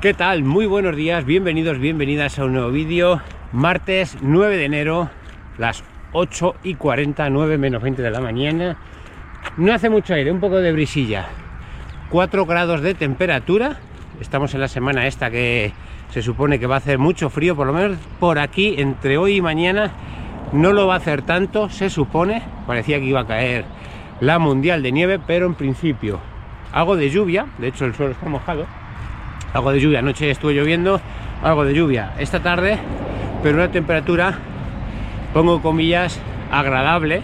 ¿Qué tal? Muy buenos días, bienvenidos, bienvenidas a un nuevo vídeo. Martes 9 de enero, las 8 y 40, 9 menos 20 de la mañana. No hace mucho aire, un poco de brisilla. 4 grados de temperatura. Estamos en la semana esta que se supone que va a hacer mucho frío, por lo menos por aquí, entre hoy y mañana, no lo va a hacer tanto, se supone. Parecía que iba a caer la mundial de nieve, pero en principio algo de lluvia, de hecho el suelo está mojado, algo de lluvia, anoche estuvo lloviendo, algo de lluvia. Esta tarde, pero una temperatura, pongo comillas, agradable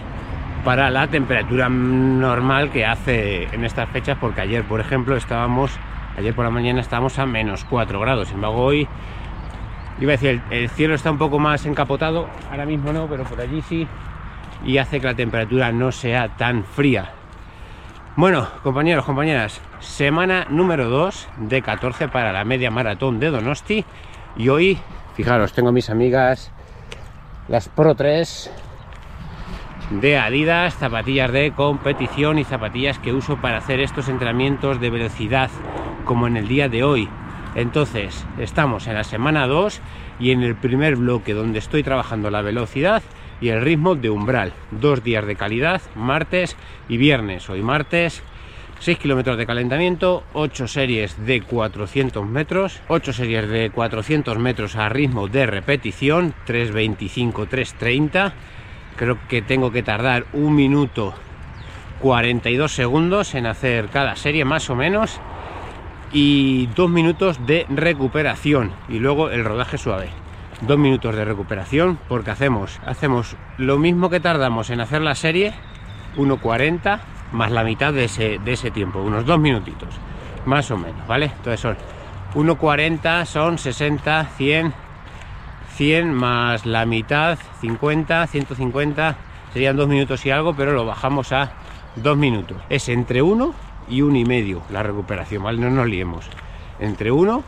para la temperatura normal que hace en estas fechas, porque ayer, por ejemplo, estábamos, ayer por la mañana estábamos a menos 4 grados, sin embargo hoy, iba a decir, el, el cielo está un poco más encapotado, ahora mismo no, pero por allí sí, y hace que la temperatura no sea tan fría. Bueno, compañeros, compañeras, semana número 2 de 14 para la media maratón de Donosti. Y hoy, fijaros, tengo mis amigas las Pro 3 de Adidas, zapatillas de competición y zapatillas que uso para hacer estos entrenamientos de velocidad, como en el día de hoy. Entonces, estamos en la semana 2 y en el primer bloque donde estoy trabajando la velocidad y el ritmo de umbral. Dos días de calidad, martes y viernes. Hoy martes, 6 kilómetros de calentamiento, 8 series de 400 metros, 8 series de 400 metros a ritmo de repetición, 3.25, 3.30. Creo que tengo que tardar un minuto 42 segundos en hacer cada serie más o menos y dos minutos de recuperación y luego el rodaje suave dos minutos de recuperación porque hacemos hacemos lo mismo que tardamos en hacer la serie 1.40 más la mitad de ese, de ese tiempo unos dos minutitos más o menos vale entonces son 1.40 son 60 100 100 más la mitad 50 150 serían dos minutos y algo pero lo bajamos a dos minutos. Es entre uno y uno y medio la recuperación vale no nos liemos. Entre uno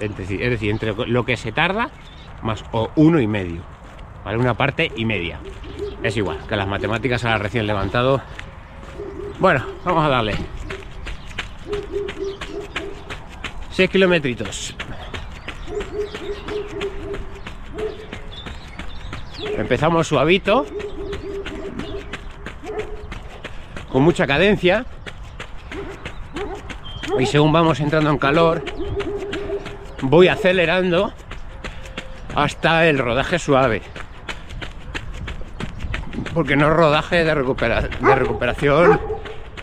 es decir, es decir entre lo que se tarda más o uno y medio, ¿vale? Una parte y media. Es igual que las matemáticas a la recién levantado. Bueno, vamos a darle. 6 kilometritos. Empezamos suavito, con mucha cadencia. Y según vamos entrando en calor, voy acelerando hasta el rodaje suave. Porque no es rodaje de, recupera de recuperación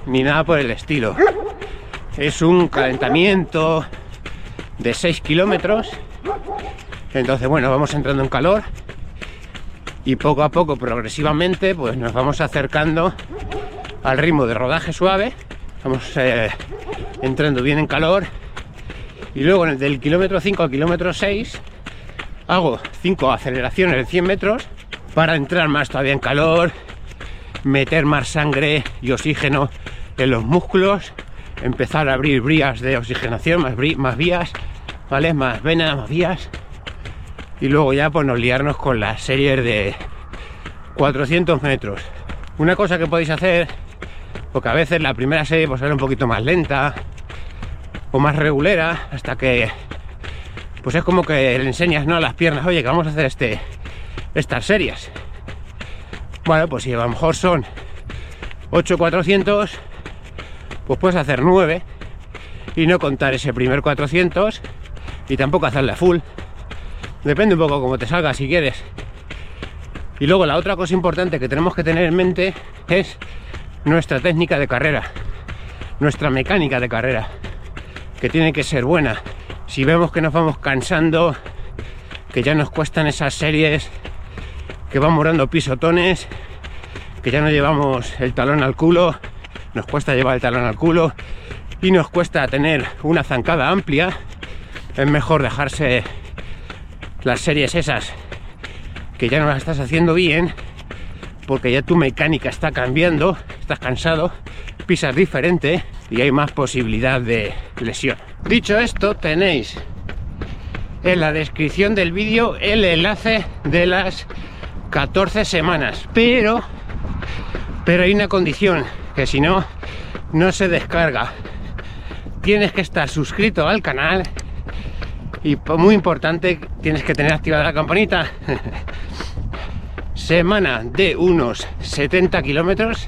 ni nada por el estilo. Es un calentamiento de 6 kilómetros. Entonces, bueno, vamos entrando en calor y poco a poco, progresivamente, pues nos vamos acercando al ritmo de rodaje suave. Vamos eh, entrando bien en calor y luego del kilómetro 5 al kilómetro 6 hago 5 aceleraciones de 100 metros para entrar más todavía en calor, meter más sangre y oxígeno en los músculos, empezar a abrir vías de oxigenación, más, vías, ¿vale? Más venas, más vías. Y luego ya pues nos liarnos con las series de 400 metros. Una cosa que podéis hacer, porque a veces la primera serie pues sale un poquito más lenta o más regulera, hasta que pues es como que le enseñas ¿no? a las piernas, oye, que vamos a hacer este, estas series. Bueno, pues si a lo mejor son 8,400, pues puedes hacer 9 y no contar ese primer 400 y tampoco hacerle full. Depende un poco cómo te salga si quieres. Y luego la otra cosa importante que tenemos que tener en mente es nuestra técnica de carrera, nuestra mecánica de carrera, que tiene que ser buena si vemos que nos vamos cansando, que ya nos cuestan esas series, que van morando pisotones, que ya no llevamos el talón al culo, nos cuesta llevar el talón al culo y nos cuesta tener una zancada amplia, es mejor dejarse las series esas que ya no las estás haciendo bien porque ya tu mecánica está cambiando, estás cansado, pisas diferente y hay más posibilidad de lesión. Dicho esto, tenéis en la descripción del vídeo el enlace de las 14 semanas, pero pero hay una condición que si no no se descarga. Tienes que estar suscrito al canal Y muy importante, tienes que tener activada la campanita. semana de unos 70 kilómetros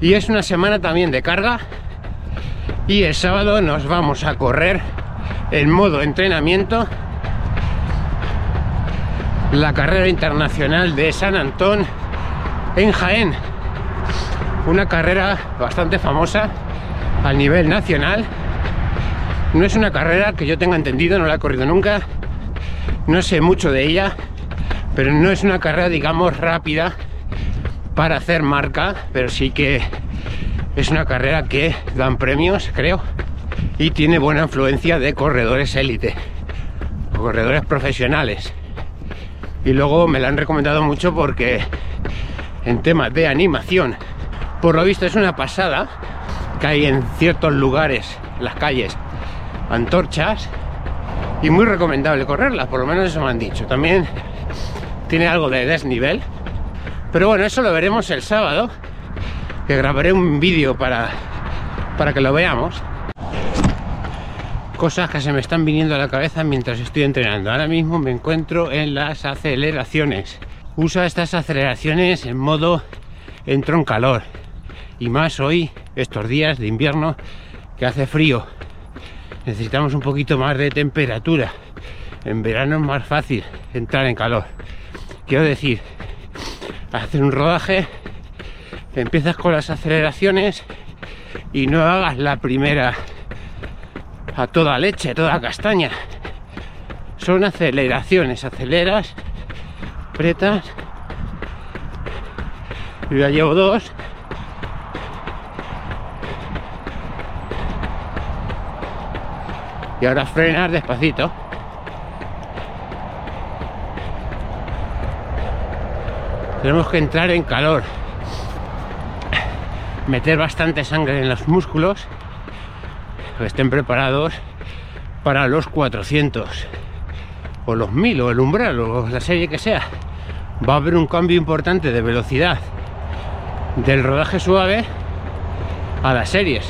y es una semana también de carga y el sábado nos vamos a correr en modo entrenamiento la carrera internacional de San Antón en Jaén. Una carrera bastante famosa a nivel nacional. No es una carrera que yo tenga entendido, no la he corrido nunca. No sé mucho de ella pero no es una carrera, digamos, rápida para hacer marca, pero sí que es una carrera que dan premios, creo, y tiene buena influencia de corredores élite, corredores profesionales. Y luego me la han recomendado mucho porque en temas de animación, por lo visto es una pasada, que hay en ciertos lugares, las calles, antorchas, y muy recomendable correrla, por lo menos eso me han dicho. También tiene algo de desnivel. Pero bueno, eso lo veremos el sábado, que grabaré un vídeo para, para que lo veamos. Cosas que se me están viniendo a la cabeza mientras estoy entrenando. Ahora mismo me encuentro en las aceleraciones. Usa estas aceleraciones en modo entro en calor. Y más hoy, estos días de invierno, que hace frío. Necesitamos un poquito más de temperatura. En verano es más fácil entrar en calor. Quiero decir, hacer un rodaje, empiezas con las aceleraciones y no hagas la primera a toda leche, toda castaña. Son aceleraciones, aceleras, apretas. Yo ya llevo dos. Y ahora frenar despacito. tenemos que entrar en calor meter bastante sangre en los músculos estén preparados para los 400 o los 1000 o el umbral o la serie que sea. Va a haber un cambio importante de velocidad del rodaje suave a las series.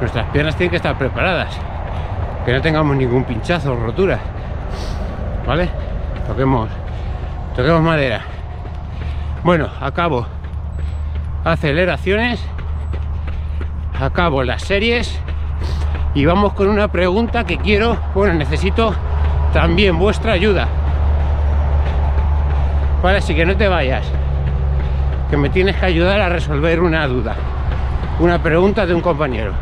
Nuestras piernas tienen que estar preparadas que no tengamos ningún pinchazo o rotura vale toquemos toquemos madera. Bueno, acabo aceleraciones, acabo las series y vamos con una pregunta que quiero, bueno, necesito también vuestra ayuda. Vale, así que no te vayas, que me tienes que ayudar a resolver una duda, una pregunta de un compañero.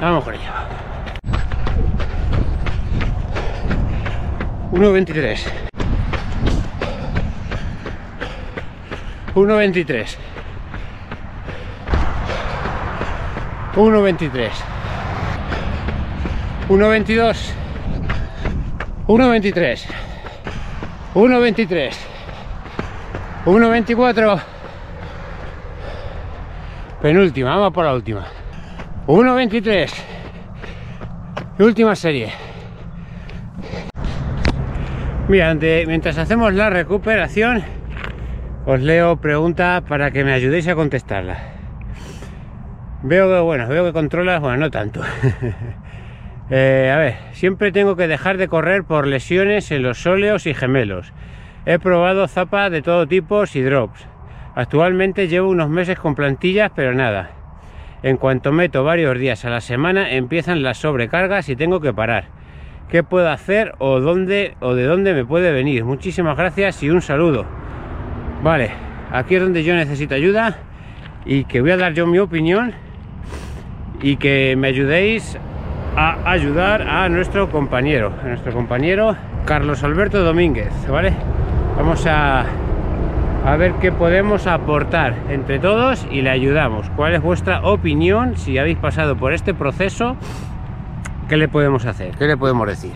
Vamos con ello. 1.23 1.23 1.23 1.22 1.23 1.23 1.24 penúltima, vamos por la última. 1.23 última serie. Mira, mientras hacemos la recuperación os leo preguntas para que me ayudéis a contestarlas. Veo que, bueno, veo que controlas, bueno, no tanto. Eh, a ver, siempre tengo que dejar de correr por lesiones en los sóleos y gemelos. He probado zapas de todo tipo y drops. Actualmente llevo unos meses con plantillas, pero nada. En cuanto meto varios días a la semana, empiezan las sobrecargas y tengo que parar. ¿Qué puedo hacer o dónde o de dónde me puede venir? Muchísimas gracias y un saludo. Vale, aquí es donde yo necesito ayuda y que voy a dar yo mi opinión y que me ayudéis a ayudar a nuestro compañero, a nuestro compañero Carlos Alberto Domínguez, ¿vale? Vamos a, a ver qué podemos aportar entre todos y le ayudamos. ¿Cuál es vuestra opinión si habéis pasado por este proceso? ¿Qué le podemos hacer? ¿Qué le podemos decir?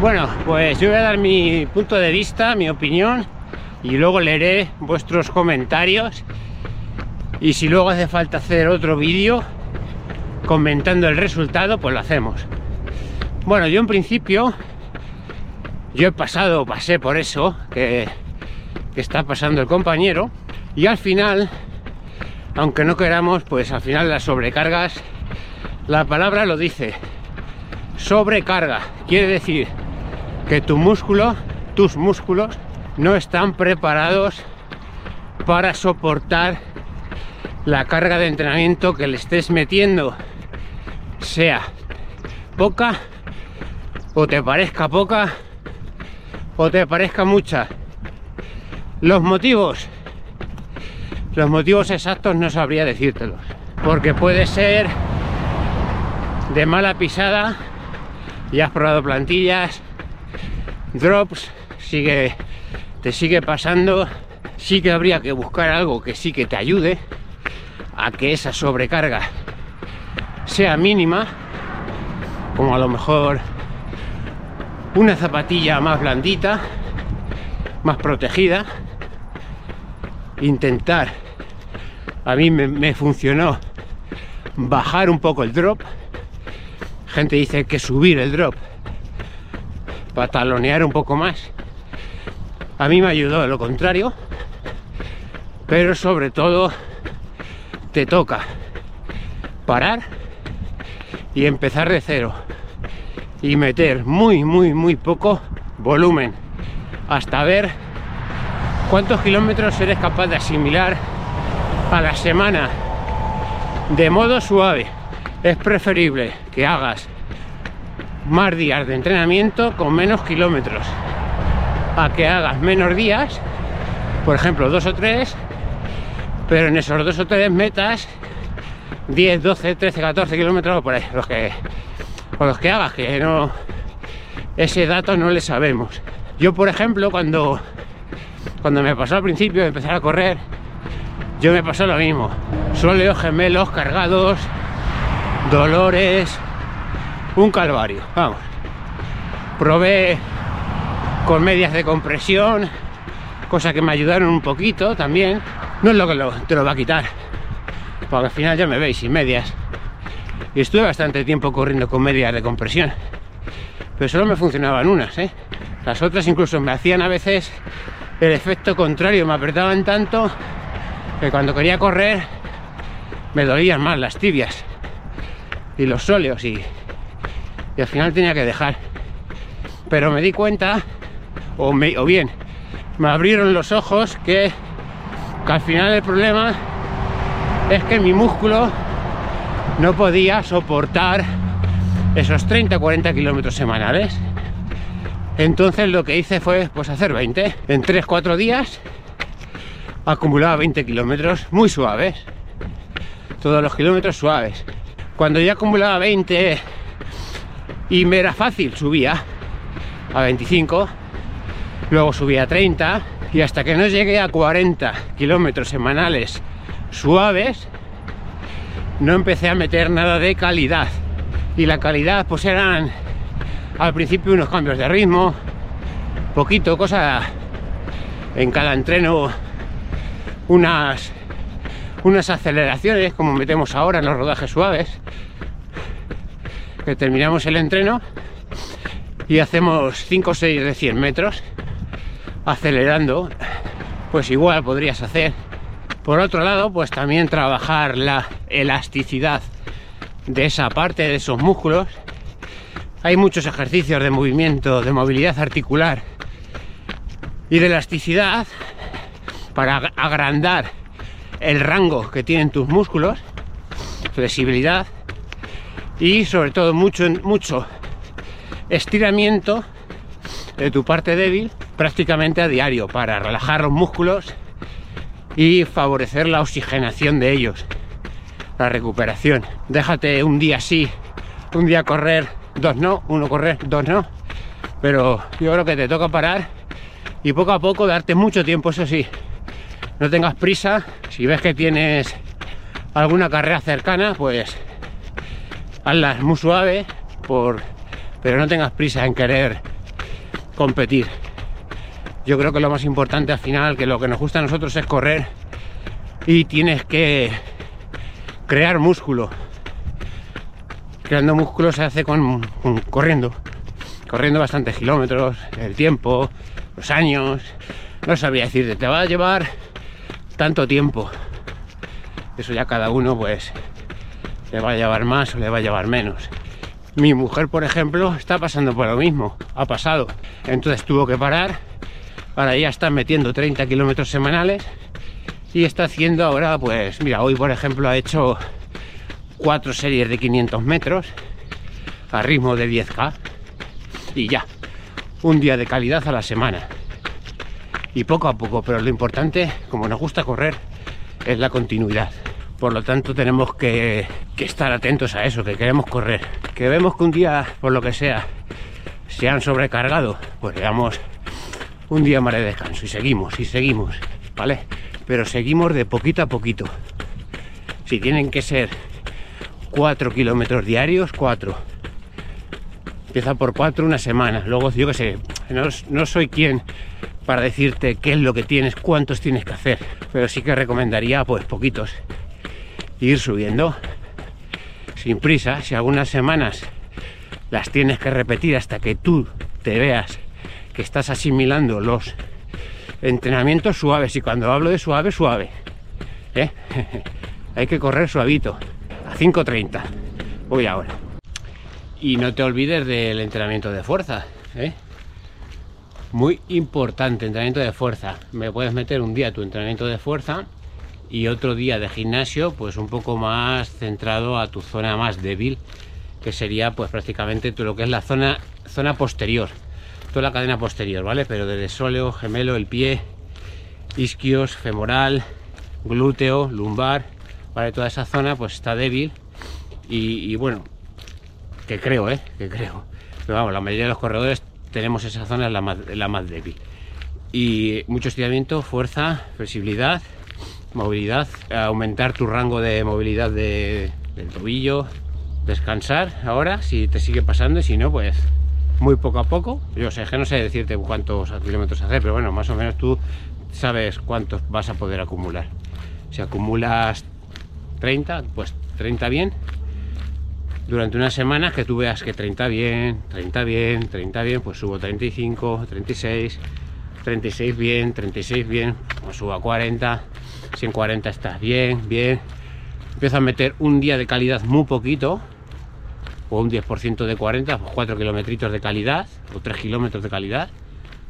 Bueno, pues yo voy a dar mi punto de vista, mi opinión y luego leeré vuestros comentarios y si luego hace falta hacer otro vídeo comentando el resultado pues lo hacemos bueno yo en principio yo he pasado pasé por eso que, está pasando el compañero y al final aunque no queramos pues al final las sobrecargas la palabra lo dice sobrecarga. Quiere decir que tu músculo, tus músculos, no están preparados para soportar la carga de entrenamiento que le estés metiendo, sea poca o te parezca poca o te parezca mucha. Los motivos, los motivos exactos no sabría decírtelos, porque puede ser de mala pisada, y has probado plantillas, drops, sigue, te sigue pasando, sí que habría que buscar algo que sí que te ayude a que esa sobrecarga sea mínima, como a lo mejor una zapatilla más blandita, más protegida, intentar, a mí me, funcionó bajar un poco el drop, gente dice que subir el drop para talonear un poco más, a mí me ayudó lo contrario, pero sobre todo te toca parar y empezar de cero. Y meter muy muy muy poco volumen. Hasta ver cuántos kilómetros eres capaz de asimilar a la semana. De modo suave. Es preferible que hagas más días de entrenamiento con menos kilómetros a que hagas menos días por ejemplo dos o tres pero en esos dos o tres metas 10, 12, 13, 14 kilómetros por ahí los que o los que hagas que no ese dato no le sabemos. Yo por ejemplo cuando cuando me pasó al principio de empezar a correr yo me pasó lo mismo. Sóleos gemelos cargados dolores un calvario vamos. Probé con medias de compresión cosa que me ayudaron un poquito también. No es lo que te lo va a quitar porque al final ya me veis sin medias. Y estuve bastante tiempo corriendo con medias de compresión. Pero solo me funcionaban unas ¿eh? las otras incluso me hacían a veces el efecto contrario me apretaban tanto que cuando quería correr me dolían más las tibias y los sóleos y, al final tenía que dejar. Pero me di cuenta o, me, bien me abrieron los ojos que, que al final el problema es que mi músculo no podía soportar esos 30-40 kilómetros semanales. Entonces lo que hice fue pues hacer 20. En 3-4 días acumulaba 20 kilómetros muy suaves. Todos los kilómetros suaves. Cuando ya acumulaba 20 y me era fácil, subía a 25, luego subía a 30 y hasta que no llegué a 40 kilómetros semanales suaves, no empecé a meter nada de calidad. Y la calidad pues eran al principio unos cambios de ritmo, poquito, cosa en cada entreno, unas, unas aceleraciones como metemos ahora en los rodajes suaves, que terminamos el entreno y hacemos 5 o 6 de 100 metros acelerando, pues igual podrías hacer por otro lado, pues también trabajar la elasticidad de esa parte de esos músculos. Hay muchos ejercicios de movimiento, de movilidad articular y de elasticidad para agrandar el rango que tienen tus músculos, flexibilidad y sobre todo mucho, mucho estiramiento de tu parte débil prácticamente a diario para relajar los músculos y favorecer la oxigenación de ellos, la recuperación. Déjate un día sí, un día correr, dos no, uno correr, dos no. Pero yo creo que te toca parar y poco a poco darte mucho tiempo, eso sí. No tengas prisa, si ves que tienes alguna carrera cercana, pues hazla muy suave, por... pero no tengas prisa en querer competir yo creo que lo más importante al final, que lo que nos gusta a nosotros es correr y tienes que crear músculo. Creando músculo se hace con, corriendo, corriendo bastantes kilómetros, el tiempo, los años. No sabría decirte, te va a llevar tanto tiempo. Eso ya cada uno pues le va a llevar más o le va a llevar menos. Mi mujer, por ejemplo, está pasando por lo mismo, ha pasado. Entonces tuvo que parar, ahora ya está metiendo 30 kilómetros semanales y está haciendo ahora, pues mira, hoy por ejemplo ha hecho cuatro series de 500 metros a ritmo de 10K y ya, un día de calidad a la semana. Y poco a poco, pero lo importante, como nos gusta correr, es la continuidad. Por lo tanto, tenemos que, estar atentos a eso, que queremos correr. Que vemos que un día, por lo que sea, se han sobrecargado, pues le un día más de descanso y seguimos, y seguimos, ¿vale? Pero seguimos de poquito a poquito. Si tienen que ser 4 kilómetros diarios, 4. Empieza por 4 una semana. Luego, yo que sé, no, no soy quien para decirte qué es lo que tienes, cuántos tienes que hacer, pero sí que recomendaría pues poquitos. Ir subiendo sin prisa, si algunas semanas las tienes que repetir hasta que tú te veas que estás asimilando los entrenamientos suaves y cuando hablo de suave, suave. ¿eh? Hay que correr suavito. 5.30. Voy ahora. Y no te olvides del entrenamiento de fuerza. ¿eh? Muy importante, entrenamiento de fuerza. Me puedes meter un día tu entrenamiento de fuerza y otro día de gimnasio, pues un poco más centrado a tu zona más débil, que sería pues prácticamente lo que es la zona, zona posterior, toda la cadena posterior, ¿vale? Pero desde sóleo, gemelo, el pie, isquios, femoral, glúteo, lumbar, ¿vale? Toda esa zona pues está débil y, bueno, que creo, ¿eh? Que creo. Pero vamos, la mayoría de los corredores tenemos esa zona la más, la más débil. Y mucho estiramiento, fuerza, flexibilidad, movilidad, aumentar tu rango de movilidad de, del tobillo, descansar ahora si te sigue pasando y si no, pues muy poco a poco. Yo sé que no sé decirte cuántos kilómetros hacer, pero bueno, más o menos tú sabes cuántos vas a poder acumular. Si acumulas 30, pues 30 bien. Durante unas semanas que tú veas que 30 bien, 30 bien, 30 bien, pues subo 35, 36, 36 bien, 36 bien, pues subo a 40, si en 40 estás bien, bien. Empiezo a meter un día de calidad muy poquito, o un 10% de 40, pues 4 kilometritos de calidad, o 3 kilómetros de calidad,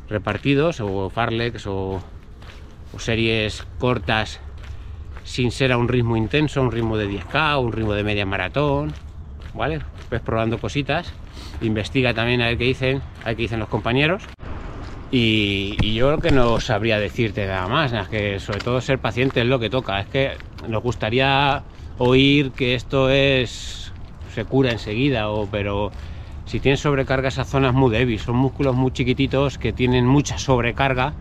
repartidos, o farlex, o, series cortas sin ser a un ritmo intenso, un ritmo de 10K, un ritmo de media maratón, ¿vale? Ves probando cositas, investiga también a ver qué dicen, a qué dicen los compañeros. Y, yo creo que no sabría decirte nada más, que sobre todo ser paciente es lo que toca. Es que nos gustaría oír que esto es se cura enseguida, o, pero si tienes sobrecarga esas zonas muy débiles, son músculos muy chiquititos que tienen mucha sobrecarga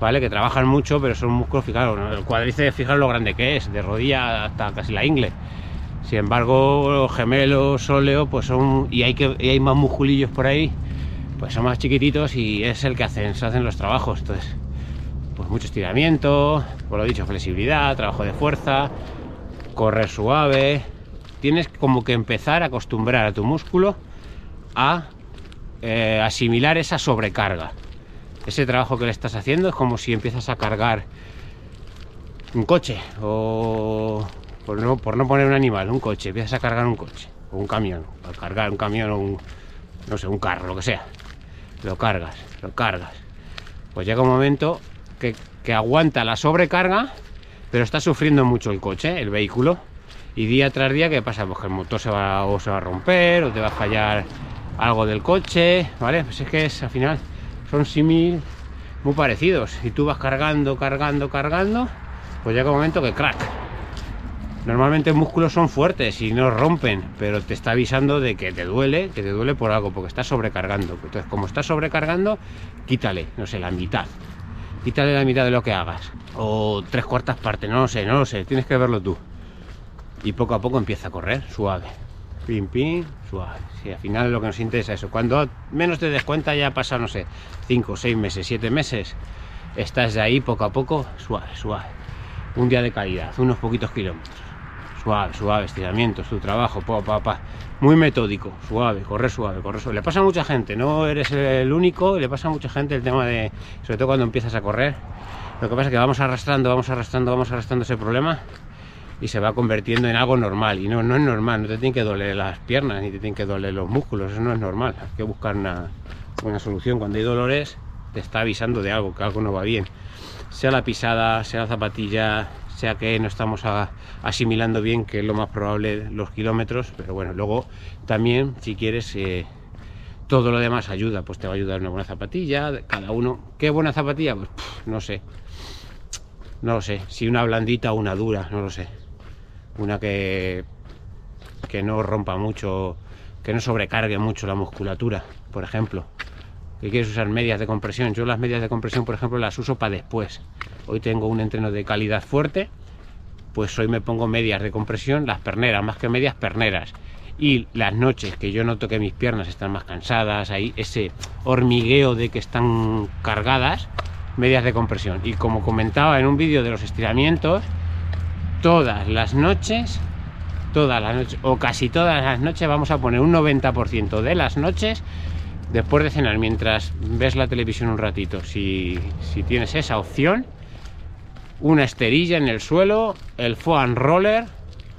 ¿vale? Que trabajan mucho, pero son músculos, fijaros, el cuádriceps, fijaros lo grande que es, de rodilla hasta casi la ingle. Sin embargo, los gemelos, sóleo, pues son, y hay, que, hay más musculillos por ahí, pues son más chiquititos y es el que hacen, se hacen los trabajos. Entonces, pues mucho estiramiento, por lo dicho, flexibilidad, trabajo de fuerza, correr suave. Tienes como que empezar a acostumbrar a tu músculo a eh, asimilar esa sobrecarga ese trabajo que le estás haciendo es como si empiezas a cargar un coche o por no, por no poner un animal, un coche, empiezas a cargar un coche o un camión, a cargar un camión o un, no sé, un carro, lo que sea. Lo cargas, lo cargas. Pues llega un momento que, que aguanta la sobrecarga, pero está sufriendo mucho el coche, el vehículo. Y día tras día, ¿qué pasa? Pues que el motor se va, se va a romper, o te va a fallar algo del coche, ¿vale? Pues es que es al final son símil muy parecidos. Y tú vas cargando, cargando, cargando, pues llega un momento que crack. Normalmente músculos son fuertes y no rompen, pero te está avisando de que te duele, que te duele por algo, porque estás sobrecargando. Entonces, como estás sobrecargando, quítale, no sé, la mitad. Quítale la mitad de lo que hagas. O tres cuartas partes, no lo sé, no lo sé, tienes que verlo tú. Y poco a poco empieza a correr, suave. Pim, pim, suave. Si al final lo que nos interesa es eso. Cuando menos te des cuenta ya pasa, no sé, 5, 6 meses, 7 meses. Estás de ahí poco a poco, suave, suave. Un día de calidad, unos poquitos kilómetros. Suave, suave, estiramientos, tu trabajo, pa, pa, pa. Muy metódico, suave, correr suave, correr suave. Le pasa a mucha gente, no eres el único, le pasa a mucha gente el tema de, sobre todo cuando empiezas a correr. Lo que pasa es que vamos arrastrando, vamos arrastrando, vamos arrastrando ese problema y se va convirtiendo en algo normal. Y no, no es normal, no te tienen que doler las piernas ni te tienen que doler los músculos, eso no es normal. Hay que buscar una, una solución. Cuando hay dolores, te está avisando de algo, que algo no va bien. Sea la pisada, sea la zapatilla, sea que no estamos asimilando bien, que es lo más probable los kilómetros, pero bueno, luego también si quieres eh, todo lo demás ayuda, pues te va a ayudar una buena zapatilla, cada uno, ¿qué buena zapatilla? Pues no sé, no lo sé, si una blandita o una dura, no lo sé, una que, que no rompa mucho, que no sobrecargue mucho la musculatura, por ejemplo que quieres usar medias de compresión. Yo las medias de compresión, por ejemplo, las uso para después. Hoy tengo un entreno de calidad fuerte, pues hoy me pongo medias de compresión, las perneras, más que medias, perneras. Y las noches que yo noto que mis piernas están más cansadas, ahí ese hormigueo de que están cargadas, medias de compresión. Y como comentaba en un vídeo de los estiramientos, todas las noches, todas las noches, o casi todas las noches, vamos a poner un 90% de las noches después de cenar, mientras ves la televisión un ratito, si, tienes esa opción, una esterilla en el suelo, el foam roller,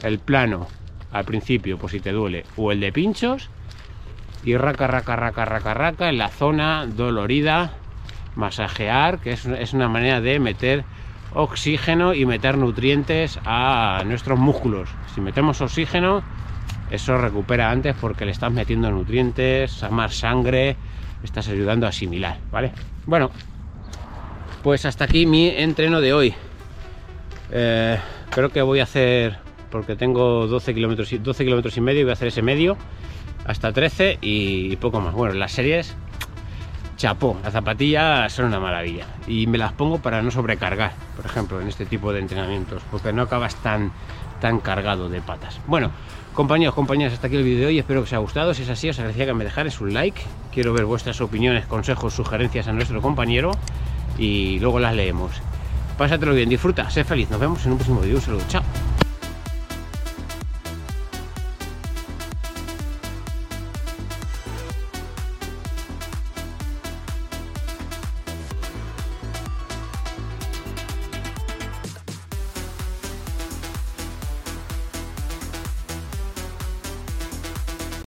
el plano al principio, por si te duele, o el de pinchos, y raca, raca, raca, raca, raca en la zona dolorida, masajear, que es, es una manera de meter oxígeno y meter nutrientes a nuestros músculos. Si metemos oxígeno, eso recupera antes porque le estás metiendo nutrientes, más sangre, estás ayudando a asimilar, ¿vale? Bueno, pues hasta aquí mi entreno de hoy. Eh, creo que voy a hacer, porque tengo 12 kilómetros 12 kilómetros y medio, voy a hacer ese medio hasta 13 y poco más. Bueno, las series, chapó, las zapatillas son una maravilla. Y me las pongo para no sobrecargar, por ejemplo, en este tipo de entrenamientos, porque no acabas tan, tan cargado de patas. Bueno, Compañeros, compañeras, hasta aquí el vídeo de hoy, espero que os haya gustado, si es así os agradecería que me dejarais un like, quiero ver vuestras opiniones, consejos, sugerencias a nuestro compañero y luego las leemos. Pásatelo bien, disfruta, sé feliz, nos vemos en un próximo vídeo, un saludo, chao.